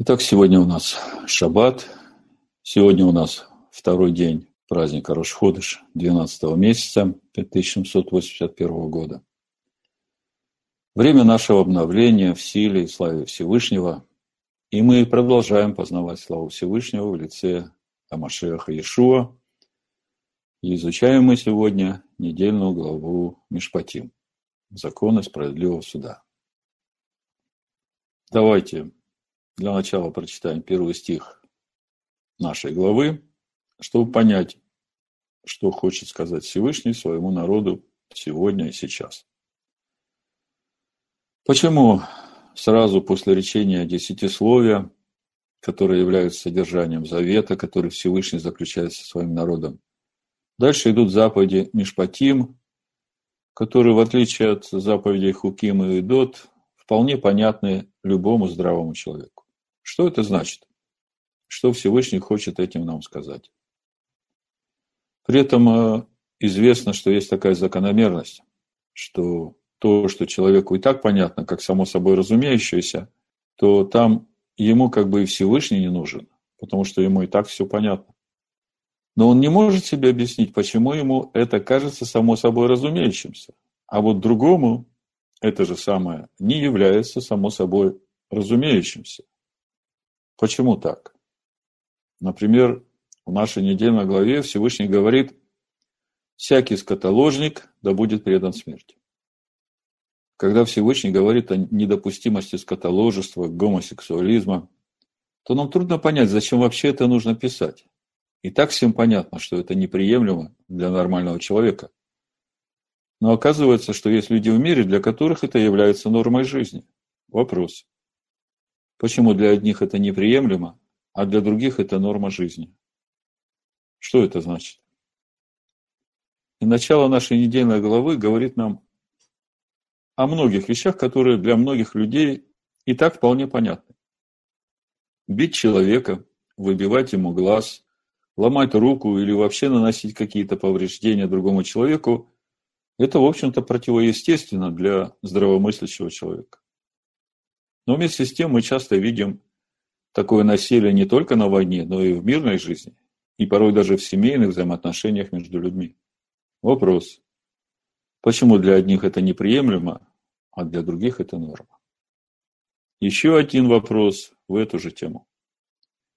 Итак, сегодня у нас шаббат. Сегодня у нас второй день праздника Рошходыш 12 месяца 5781 года. Время нашего обновления в силе и славе Всевышнего. И мы продолжаем познавать славу Всевышнего в лице Амашеха Иешуа. И изучаем мы сегодня недельную главу Мишпатим. Законы справедливого суда. Давайте для начала прочитаем первый стих нашей главы, чтобы понять, что хочет сказать Всевышний своему народу сегодня и сейчас. Почему сразу после речения десятисловия, которое является содержанием завета, который Всевышний заключает со своим народом, дальше идут заповеди Мишпатим, которые, в отличие от заповедей Хуким и Идот, вполне понятны любому здравому человеку. Что это значит? Что Всевышний хочет этим нам сказать? При этом э, известно, что есть такая закономерность, что то, что человеку и так понятно, как само собой разумеющееся, то там ему как бы и Всевышний не нужен, потому что ему и так все понятно. Но он не может себе объяснить, почему ему это кажется само собой разумеющимся. А вот другому это же самое не является само собой разумеющимся. Почему так? Например, в нашей недельной главе Всевышний говорит, всякий скотоложник да будет предан смерти. Когда Всевышний говорит о недопустимости скотоложества, гомосексуализма, то нам трудно понять, зачем вообще это нужно писать. И так всем понятно, что это неприемлемо для нормального человека. Но оказывается, что есть люди в мире, для которых это является нормой жизни. Вопрос. Почему для одних это неприемлемо, а для других это норма жизни? Что это значит? И начало нашей недельной главы говорит нам о многих вещах, которые для многих людей и так вполне понятны. Бить человека, выбивать ему глаз, ломать руку или вообще наносить какие-то повреждения другому человеку, это, в общем-то, противоестественно для здравомыслящего человека. Но вместе с тем мы часто видим такое насилие не только на войне, но и в мирной жизни, и порой даже в семейных взаимоотношениях между людьми. Вопрос. Почему для одних это неприемлемо, а для других это норма? Еще один вопрос в эту же тему.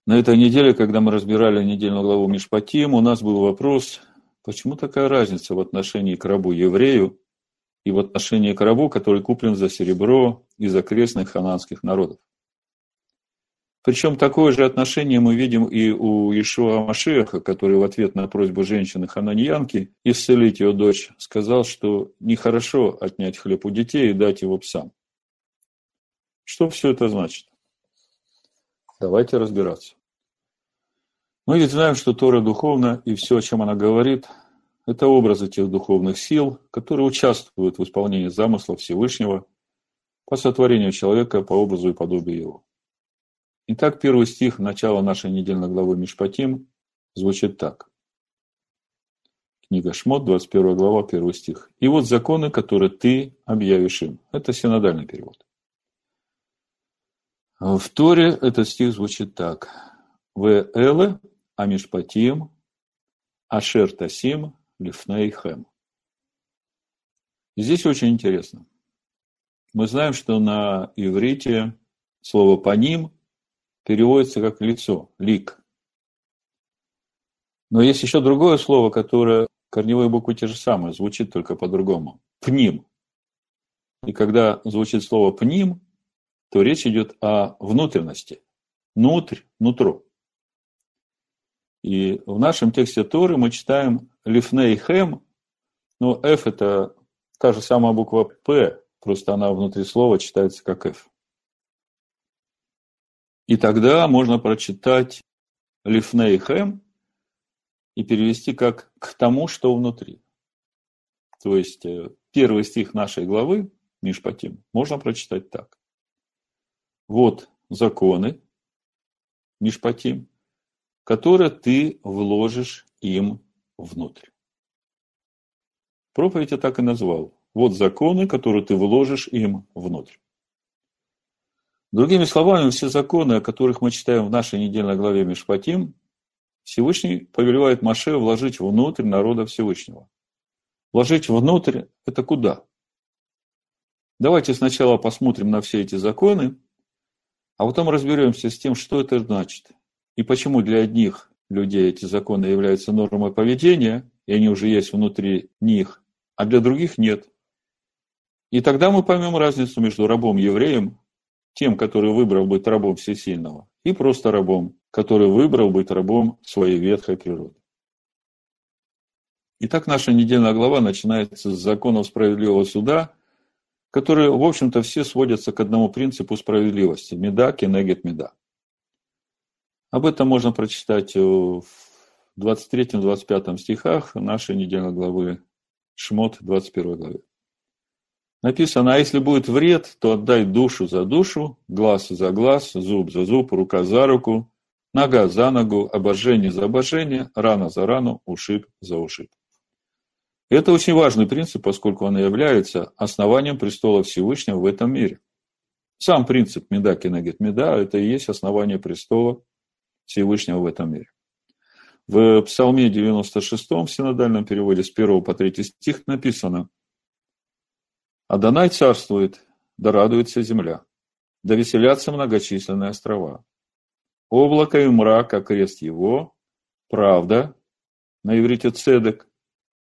На этой неделе, когда мы разбирали недельную главу Мишпатим, у нас был вопрос, почему такая разница в отношении к рабу-еврею и в отношении к рабу, который куплен за серебро из окрестных хананских народов. Причем такое же отношение мы видим и у Ишуа Машеха, который в ответ на просьбу женщины Хананьянки исцелить ее дочь сказал, что нехорошо отнять хлеб у детей и дать его псам. Что все это значит? Давайте разбираться. Мы ведь знаем, что Тора духовна, и все, о чем она говорит, это образы тех духовных сил, которые участвуют в исполнении замысла Всевышнего по сотворению человека по образу и подобию его. Итак, первый стих начала нашей недельной главы Мишпатим звучит так. Книга Шмот, 21 глава, 1 стих. «И вот законы, которые ты объявишь им». Это синодальный перевод. В Торе этот стих звучит так. «В эле амишпатим ашер тасим Лифнейхэм. Здесь очень интересно. Мы знаем, что на иврите слово «паним» переводится как «лицо», «лик». Но есть еще другое слово, которое корневые буквы те же самые, звучит только по-другому. «Пним». И когда звучит слово «пним», то речь идет о внутренности. Внутрь, нутро. И в нашем тексте Торы мы читаем Лифней Хэм, но F это та же самая буква П, просто она внутри слова читается как F. И тогда можно прочитать Лифней Хэм и перевести как к тому, что внутри. То есть э, первый стих нашей главы, Мишпатим, можно прочитать так. Вот законы, Мишпатим, которые ты вложишь им внутрь. Проповедь я так и назвал. Вот законы, которые ты вложишь им внутрь. Другими словами, все законы, о которых мы читаем в нашей недельной главе Мишпатим, Всевышний повелевает Маше вложить внутрь народа Всевышнего. Вложить внутрь – это куда? Давайте сначала посмотрим на все эти законы, а потом разберемся с тем, что это значит. И почему для одних людей эти законы являются нормой поведения, и они уже есть внутри них, а для других нет. И тогда мы поймем разницу между рабом-евреем, тем, который выбрал быть рабом всесильного, и просто рабом, который выбрал быть рабом своей ветхой природы. Итак, наша недельная глава начинается с законов справедливого суда, которые, в общем-то, все сводятся к одному принципу справедливости – меда, кенегет меда. Об этом можно прочитать в 23-25 стихах нашей недельной главы Шмот, 21 главе. Написано, а если будет вред, то отдай душу за душу, глаз за глаз, зуб за зуб, рука за руку, нога за ногу, обожение за обожение, рана за рану, ушиб за ушиб. Это очень важный принцип, поскольку он является основанием престола Всевышнего в этом мире. Сам принцип меда кинегет меда – это и есть основание престола Всевышнего в этом мире. В Псалме 96 в синодальном переводе с 1 по 3 стих написано «Адонай царствует, да радуется земля, да веселятся многочисленные острова. Облако и мрак, а крест его, правда, на иврите цедек,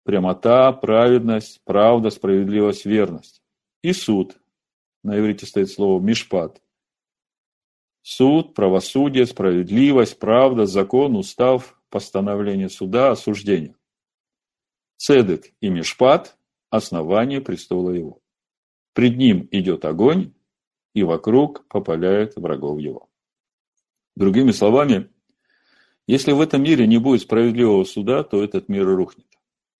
прямота, праведность, правда, справедливость, верность. И суд, на иврите стоит слово мишпат, Суд, правосудие, справедливость, правда, закон, устав, постановление суда, осуждение. Цедек и Мишпат – основание престола его. Пред ним идет огонь, и вокруг попаляет врагов его. Другими словами, если в этом мире не будет справедливого суда, то этот мир рухнет.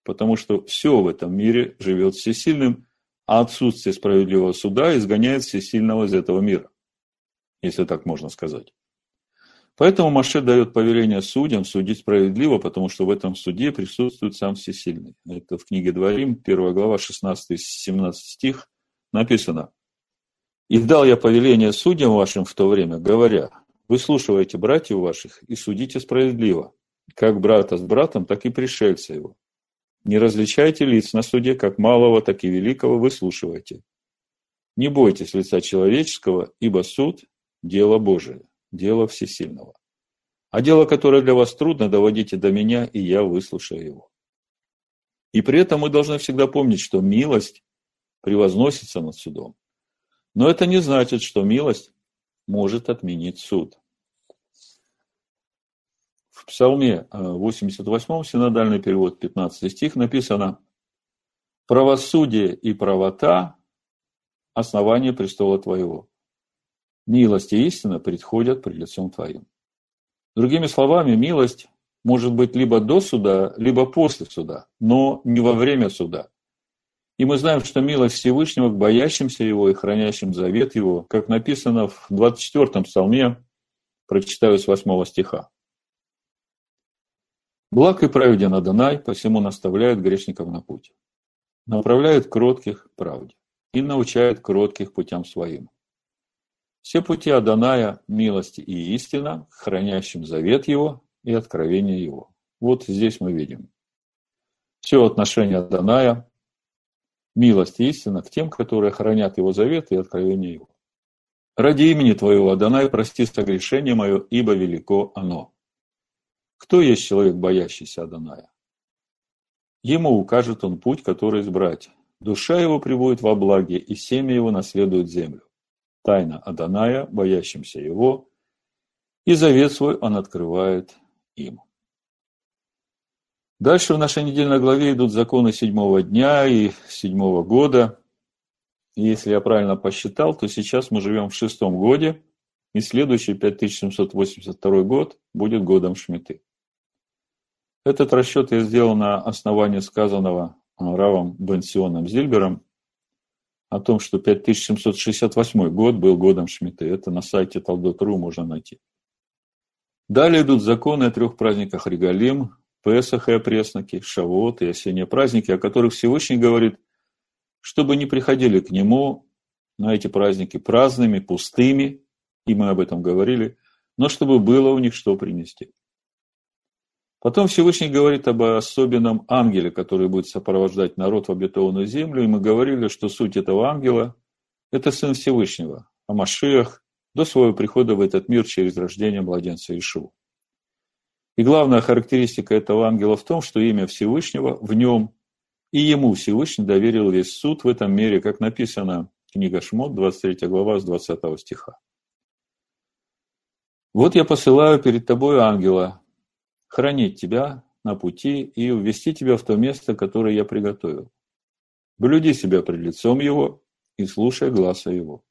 Потому что все в этом мире живет всесильным, а отсутствие справедливого суда изгоняет всесильного из этого мира если так можно сказать. Поэтому Маше дает повеление судьям судить справедливо, потому что в этом суде присутствует сам Всесильный. Это в книге Дворим, 1 глава, 16-17 стих, написано. «И дал я повеление судьям вашим в то время, говоря, вы слушаете братьев ваших и судите справедливо, как брата с братом, так и пришельца его. Не различайте лиц на суде, как малого, так и великого выслушивайте. Не бойтесь лица человеческого, ибо суд дело Божие, дело всесильного. А дело, которое для вас трудно, доводите до меня, и я выслушаю его. И при этом мы должны всегда помнить, что милость превозносится над судом. Но это не значит, что милость может отменить суд. В Псалме 88, синодальный перевод, 15 стих, написано «Правосудие и правота – основание престола Твоего, Милость и истина предходят пред лицом Твоим. Другими словами, милость может быть либо до суда, либо после суда, но не во время суда. И мы знаем, что милость Всевышнего к боящимся Его и хранящим завет Его, как написано в 24-м псалме, прочитаю с 8 стиха. Благ и праведен Адонай, посему наставляет грешников на путь. Направляет кротких правде и научает кротких путям своим. Все пути Аданая – милость и истина, хранящим завет его и откровение его. Вот здесь мы видим. Все отношение Аданая – милость и истина к тем, которые хранят его завет и откровение его. Ради имени Твоего, Адонай, прости согрешение мое, ибо велико оно. Кто есть человек, боящийся Адоная? Ему укажет он путь, который избрать. Душа его прибудет во благе, и семя его наследует землю тайна Аданая, боящимся его, и завет свой он открывает им. Дальше в нашей недельной главе идут законы седьмого дня и седьмого года. И если я правильно посчитал, то сейчас мы живем в шестом годе, и следующий 5782 год будет годом Шмиты. Этот расчет я сделал на основании сказанного Равом Бенсионом Зильбером о том, что 5768 год был годом Шмиты. Это на сайте Талдот.ру можно найти. Далее идут законы о трех праздниках Регалим, Песах и опресноки, Шавот и осенние праздники, о которых Всевышний говорит, чтобы не приходили к Нему на эти праздники праздными, пустыми, и мы об этом говорили, но чтобы было у них что принести. Потом Всевышний говорит об особенном ангеле, который будет сопровождать народ в обетованную землю, и мы говорили, что суть этого ангела – это Сын Всевышнего, а Машиах до своего прихода в этот мир через рождение младенца Ишуа. И главная характеристика этого ангела в том, что имя Всевышнего в нем, и ему Всевышний доверил весь суд в этом мире, как написано книга Шмот, 23 глава, с 20 стиха. «Вот я посылаю перед тобой ангела, хранить тебя на пути и увести тебя в то место, которое я приготовил. Блюди себя пред лицом его и слушай глаза его.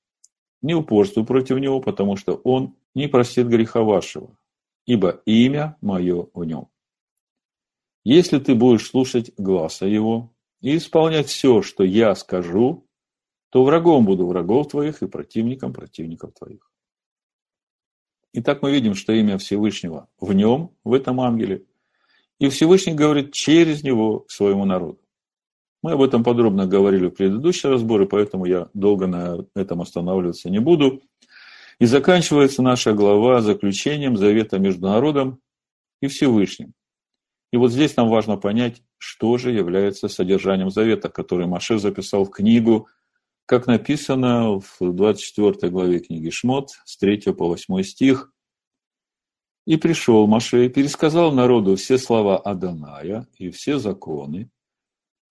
Не упорствуй против него, потому что он не простит греха вашего, ибо имя мое в нем. Если ты будешь слушать глаза его и исполнять все, что я скажу, то врагом буду врагов твоих и противником противников твоих. Итак, мы видим, что имя Всевышнего в нем, в этом ангеле, и Всевышний говорит через него своему народу. Мы об этом подробно говорили в предыдущие разборы, поэтому я долго на этом останавливаться не буду. И заканчивается наша глава заключением завета между народом и Всевышним. И вот здесь нам важно понять, что же является содержанием завета, который Маше записал в книгу, как написано в 24 главе книги Шмот, с 3 по 8 стих. «И пришел Маше, пересказал народу все слова Аданая и все законы,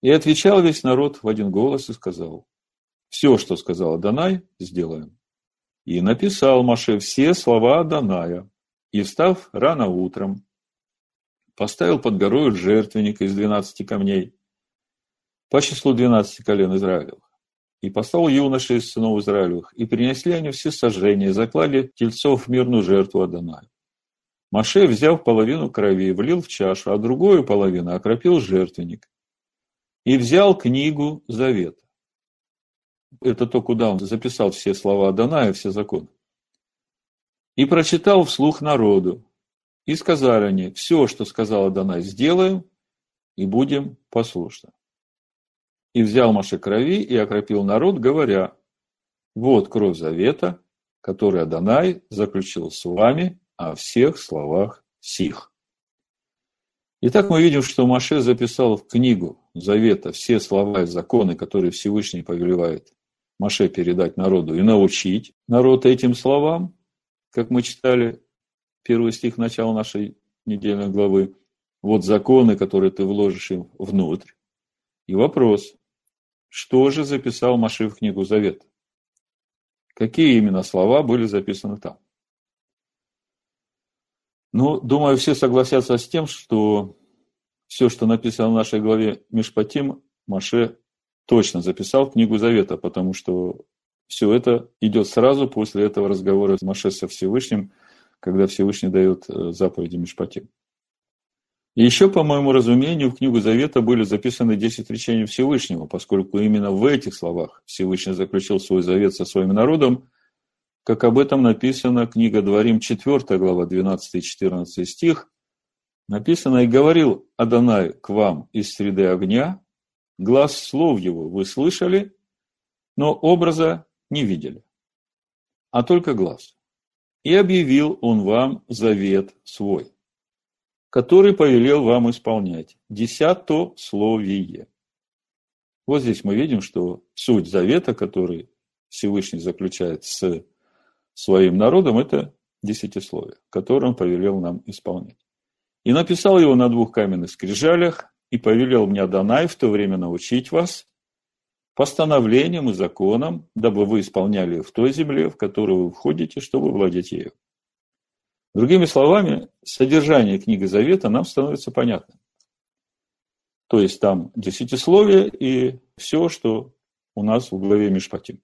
и отвечал весь народ в один голос и сказал, «Все, что сказал Адонай, сделаем». И написал Маше все слова Аданая, и, встав рано утром, поставил под горою жертвенник из двенадцати камней по числу двенадцати колен Израилевых. И послал юноши из сынов Израилевых, и принесли они все сожжения, и заклали тельцов в мирную жертву Адонаю. Маше, взяв половину крови, влил в чашу, а другую половину окропил жертвенник и взял книгу Завета. Это то, куда он записал все слова Адоная, все законы. И прочитал вслух народу. И сказали они, все, что сказал Адонай, сделаем и будем послушны. И взял Маше крови и окропил народ, говоря, вот кровь завета, который Адонай заключил с вами о всех словах сих. Итак, мы видим, что Маше записал в книгу Завета все слова и законы, которые Всевышний повелевает Маше передать народу и научить народ этим словам, как мы читали первый стих начала нашей недельной главы. Вот законы, которые ты вложишь им внутрь. И вопрос, что же записал Маше в книгу Завета? Какие именно слова были записаны там? Ну, думаю, все согласятся с тем, что все, что написано в нашей главе Мишпатим, Маше точно записал в книгу Завета, потому что все это идет сразу после этого разговора Маше со Всевышним, когда Всевышний дает э, заповеди Мишпатим. И еще, по моему разумению, в книгу Завета были записаны 10 речений Всевышнего, поскольку именно в этих словах Всевышний заключил свой завет со своим народом, как об этом написано книга Дворим 4 глава 12 и 14 стих, написано «И говорил Адонай к вам из среды огня, глаз слов его вы слышали, но образа не видели, а только глаз. И объявил он вам завет свой, который повелел вам исполнять, десято словие». Вот здесь мы видим, что суть завета, который Всевышний заключает с своим народом, это десятисловие, которое он повелел нам исполнять. И написал его на двух каменных скрижалях, и повелел мне Адонай в то время научить вас постановлениям и законам, дабы вы исполняли в той земле, в которую вы входите, чтобы владеть ею. Другими словами, содержание книги Завета нам становится понятным. То есть там десятисловие и все, что у нас в главе Мишпатим.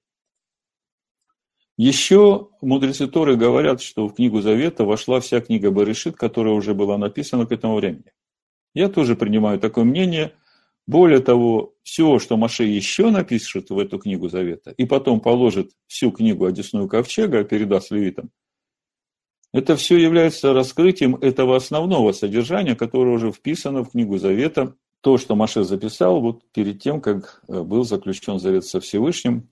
Еще мудрецы Торы говорят, что в книгу Завета вошла вся книга Барышит, которая уже была написана к этому времени. Я тоже принимаю такое мнение. Более того, все, что Маше еще напишет в эту книгу Завета, и потом положит всю книгу Одесную Ковчега, передаст левитам, это все является раскрытием этого основного содержания, которое уже вписано в книгу Завета. То, что Маше записал вот перед тем, как э, был заключен завет со Всевышним,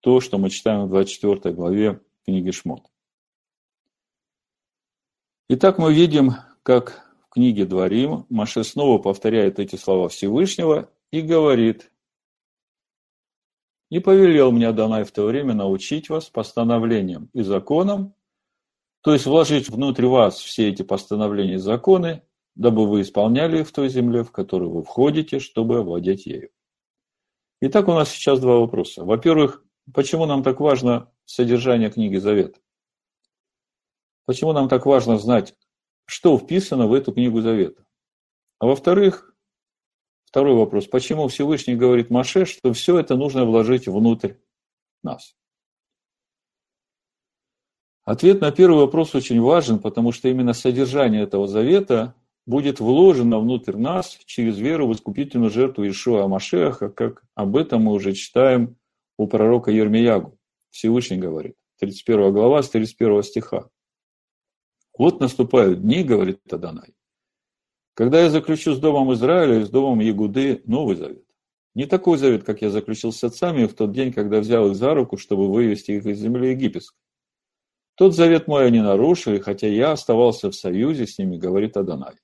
то, что мы читаем в 24 главе книги Шмот. Итак, мы видим, как в книге Дворим Маше снова повторяет эти слова Всевышнего и говорит, «И повелел мне Адонай в то время научить вас постановлениям и законам, то есть вложить внутрь вас все эти постановления и законы, дабы вы исполняли их в той земле, в которую вы входите, чтобы овладеть ею. Итак, у нас сейчас два вопроса. Во-первых, почему нам так важно содержание книги Завет? Почему нам так важно знать, что вписано в эту книгу Завета? А во-вторых, второй вопрос, почему Всевышний говорит Маше, что все это нужно вложить внутрь нас? Ответ на первый вопрос очень важен, потому что именно содержание этого завета будет вложено внутрь нас через веру в искупительную жертву Ишуа Машеха, как об этом мы уже читаем у пророка Ермиягу. Всевышний говорит, 31 глава с 31 стиха. Вот наступают дни, говорит Таданай, когда я заключу с Домом Израиля и с Домом Ягуды новый завет. Не такой завет, как я заключил с отцами в тот день, когда взял их за руку, чтобы вывести их из земли египетской. Тот завет мой они нарушили, хотя я оставался в союзе с ними, говорит Адонай.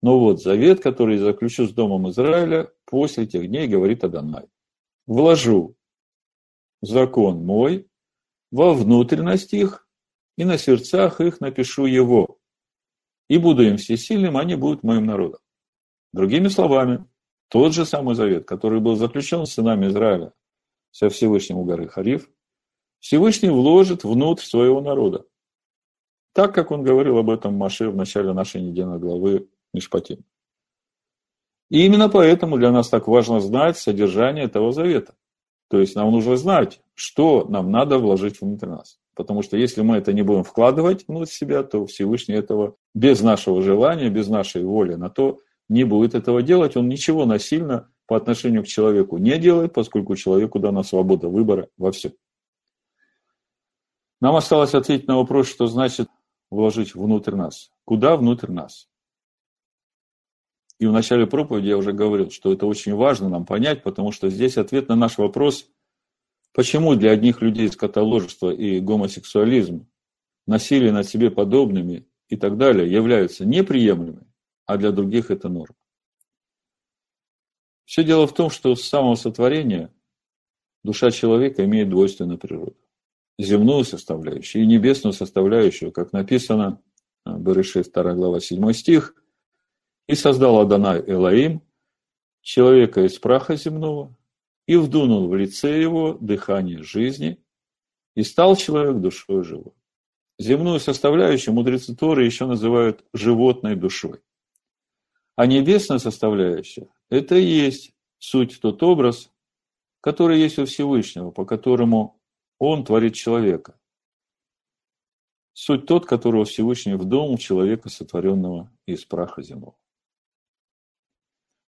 Но вот завет, который я заключу с Домом Израиля после тех дней, говорит Адонай. Вложу закон мой во внутренность их, и на сердцах их напишу его. И буду им всесильным, они будут моим народом. Другими словами, тот же самый завет, который был заключен с сынами Израиля со Всевышним у горы Хариф, Всевышний вложит внутрь своего народа. Так, как он говорил об этом Маше в начале нашей недельной главы Мишпатим. И именно поэтому для нас так важно знать содержание этого завета. То есть нам нужно знать, что нам надо вложить внутрь нас. Потому что если мы это не будем вкладывать внутрь себя, то Всевышний этого без нашего желания, без нашей воли на то не будет этого делать. Он ничего насильно по отношению к человеку не делает, поскольку человеку дана свобода выбора во всем. Нам осталось ответить на вопрос, что значит вложить внутрь нас. Куда внутрь нас? И в начале проповеди я уже говорил, что это очень важно нам понять, потому что здесь ответ на наш вопрос, почему для одних людей скотоложество и гомосексуализм, насилие над себе подобными и так далее являются неприемлемыми, а для других это норма. Все дело в том, что с самого сотворения душа человека имеет двойственную природу. Земную составляющую и небесную составляющую, как написано, Береши 2 глава 7 стих – и создал Адонай Элаим, человека из праха земного, и вдунул в лице его дыхание жизни, и стал человек душой живой. Земную составляющую мудрецы Торы еще называют животной душой. А небесная составляющая – это и есть суть тот образ, который есть у Всевышнего, по которому Он творит человека. Суть тот, которого Всевышний вдумал человека, сотворенного из праха земного.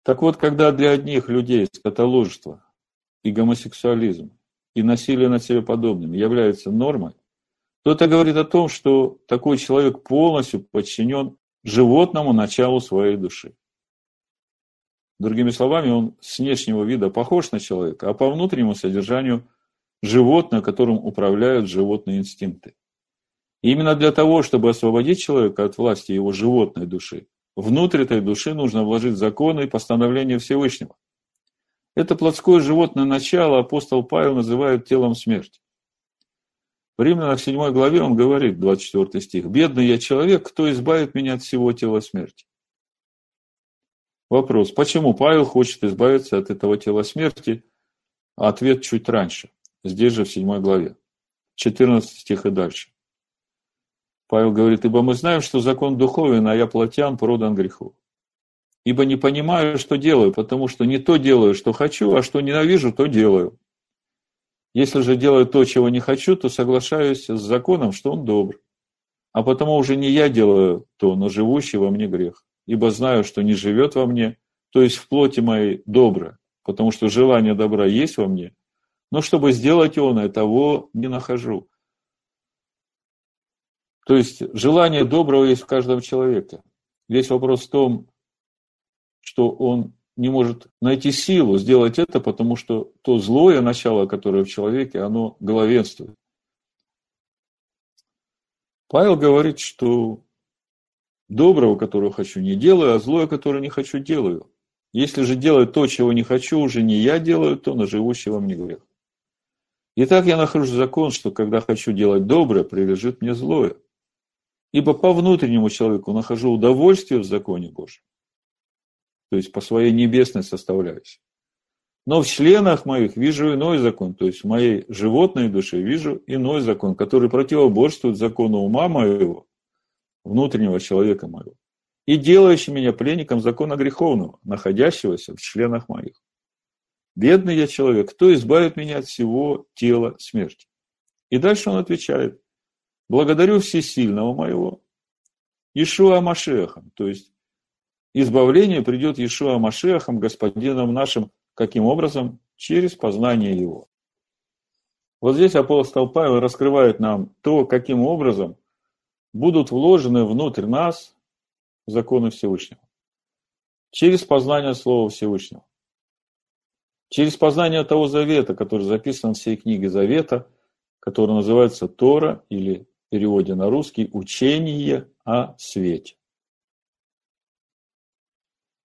Так вот, когда для одних людей скотоложество и гомосексуализм и насилие над себе подобными являются нормой, то это говорит о том, что такой человек полностью подчинен животному началу своей души. Другими словами, он с внешнего вида похож на человека, а по внутреннему содержанию животное, которым управляют животные инстинкты. И именно для того, чтобы освободить человека от власти его животной души, Внутрь этой души нужно вложить законы и постановления Всевышнего. Это плотское животное начало апостол Павел называет телом смерти. В Римлянах 7 главе он говорит, 24 стих, «Бедный я человек, кто избавит меня от всего тела смерти?» Вопрос, почему Павел хочет избавиться от этого тела смерти? ответ чуть раньше, здесь же в 7 главе, 14 стих и дальше. Павел говорит, ибо мы знаем, что закон духовен, а я плотян продан греху. Ибо не понимаю, что делаю, потому что не то делаю, что хочу, а что ненавижу, то делаю. Если же делаю то, чего не хочу, то соглашаюсь с законом, что он добр. А потому уже не я делаю то, но живущий во мне грех. Ибо знаю, что не живет во мне, то есть в плоти моей добро, потому что желание добра есть во мне, но чтобы сделать он, я того не нахожу. То есть желание доброго есть в каждом человеке. Весь вопрос в том, что он не может найти силу сделать это, потому что то злое начало, которое в человеке, оно главенствует. Павел говорит, что доброго, которого хочу, не делаю, а злое, которое не хочу, делаю. Если же делаю то, чего не хочу, уже не я делаю, то на живущий во мне грех. Итак, я нахожу закон, что когда хочу делать доброе, прилежит мне злое. Ибо по внутреннему человеку нахожу удовольствие в законе Божьем. То есть по своей небесной составляющей. Но в членах моих вижу иной закон, то есть в моей животной душе вижу иной закон, который противоборствует закону ума моего, внутреннего человека моего, и делающий меня пленником закона греховного, находящегося в членах моих. Бедный я человек, кто избавит меня от всего тела смерти? И дальше он отвечает, благодарю всесильного моего, Ишуа Машехом, то есть избавление придет Ишуа Машехом, господином нашим, Каким образом? Через познание его. Вот здесь апостол Павел раскрывает нам то, каким образом будут вложены внутрь нас законы Всевышнего. Через познание Слова Всевышнего. Через познание того завета, который записан в всей книге Завета, который называется Тора или в переводе на русский «Учение о свете».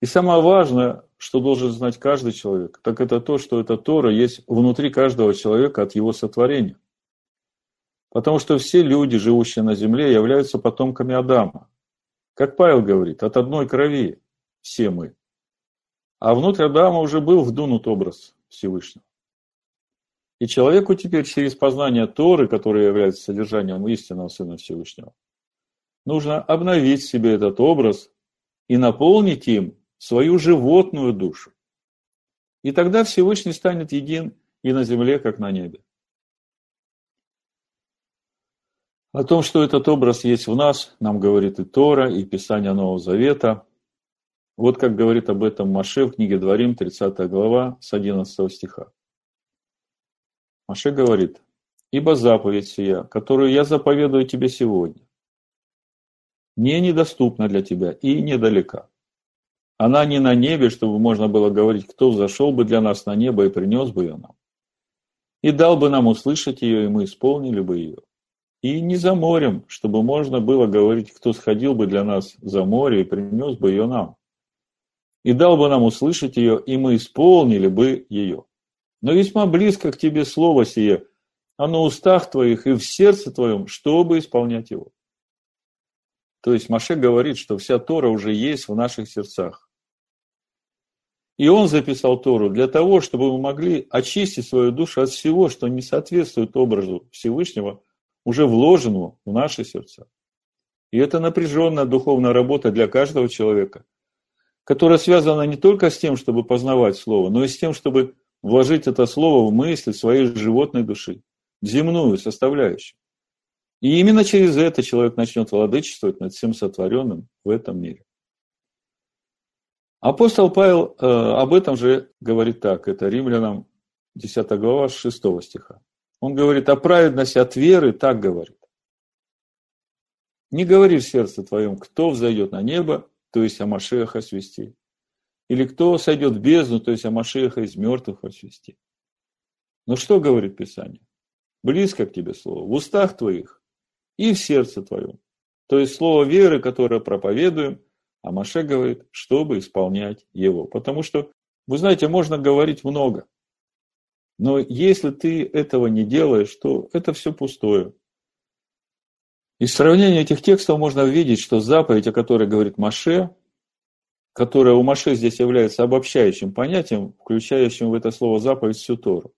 И самое важное, что должен знать каждый человек, так это то, что эта Тора есть внутри каждого человека от его сотворения. Потому что все люди, живущие на земле, являются потомками Адама. Как Павел говорит, от одной крови все мы. А внутрь Адама уже был вдунут образ Всевышнего. И человеку теперь через познание Торы, которое является содержанием истинного Сына Всевышнего, нужно обновить себе этот образ и наполнить им свою животную душу. И тогда Всевышний станет един и на земле, как на небе. О том, что этот образ есть в нас, нам говорит и Тора, и Писание Нового Завета. Вот как говорит об этом Маше в книге Дворим, 30 глава, с 11 стиха. Маше говорит, «Ибо заповедь сия, которую я заповедую тебе сегодня, не недоступна для тебя и недалека. Она не на небе, чтобы можно было говорить, кто взошел бы для нас на небо и принес бы ее нам. И дал бы нам услышать ее, и мы исполнили бы ее. И не за морем, чтобы можно было говорить, кто сходил бы для нас за море и принес бы ее нам. И дал бы нам услышать ее, и мы исполнили бы ее. Но весьма близко к тебе слово сие, а на устах твоих и в сердце твоем, чтобы исполнять его. То есть Маше говорит, что вся Тора уже есть в наших сердцах. И он записал Тору для того, чтобы мы могли очистить свою душу от всего, что не соответствует образу Всевышнего, уже вложенному в наши сердца. И это напряженная духовная работа для каждого человека, которая связана не только с тем, чтобы познавать Слово, но и с тем, чтобы вложить это Слово в мысли своей животной души, земную составляющую. И именно через это человек начнет владычествовать над всем сотворенным в этом мире. Апостол Павел э, об этом же говорит так, это римлянам 10 глава 6 стиха. Он говорит о праведности от веры, так говорит. Не говори в сердце твоем, кто взойдет на небо, то есть о Машеях освести. Или кто сойдет в бездну, то есть о Машеха из мертвых освести. Но что говорит Писание? Близко к тебе слово, в устах твоих и в сердце твоем. То есть слово веры, которое проповедуем – а Маше говорит, чтобы исполнять его. Потому что, вы знаете, можно говорить много. Но если ты этого не делаешь, то это все пустое. Из сравнения этих текстов можно видеть, что заповедь, о которой говорит Маше, которая у Маше здесь является обобщающим понятием, включающим в это слово заповедь всю Тору.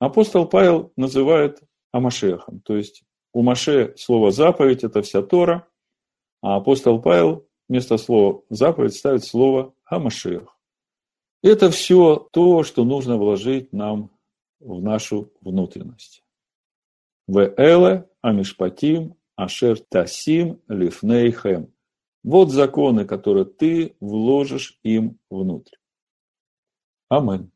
Апостол Павел называет Амашехом, то есть у Маше слово заповедь – это вся Тора, а апостол Павел вместо слова заповедь ставит слово Хамашех. Это все то, что нужно вложить нам в нашу внутренность. В эле амишпатим ашер тасим лифнейхем. Вот законы, которые ты вложишь им внутрь. Амин.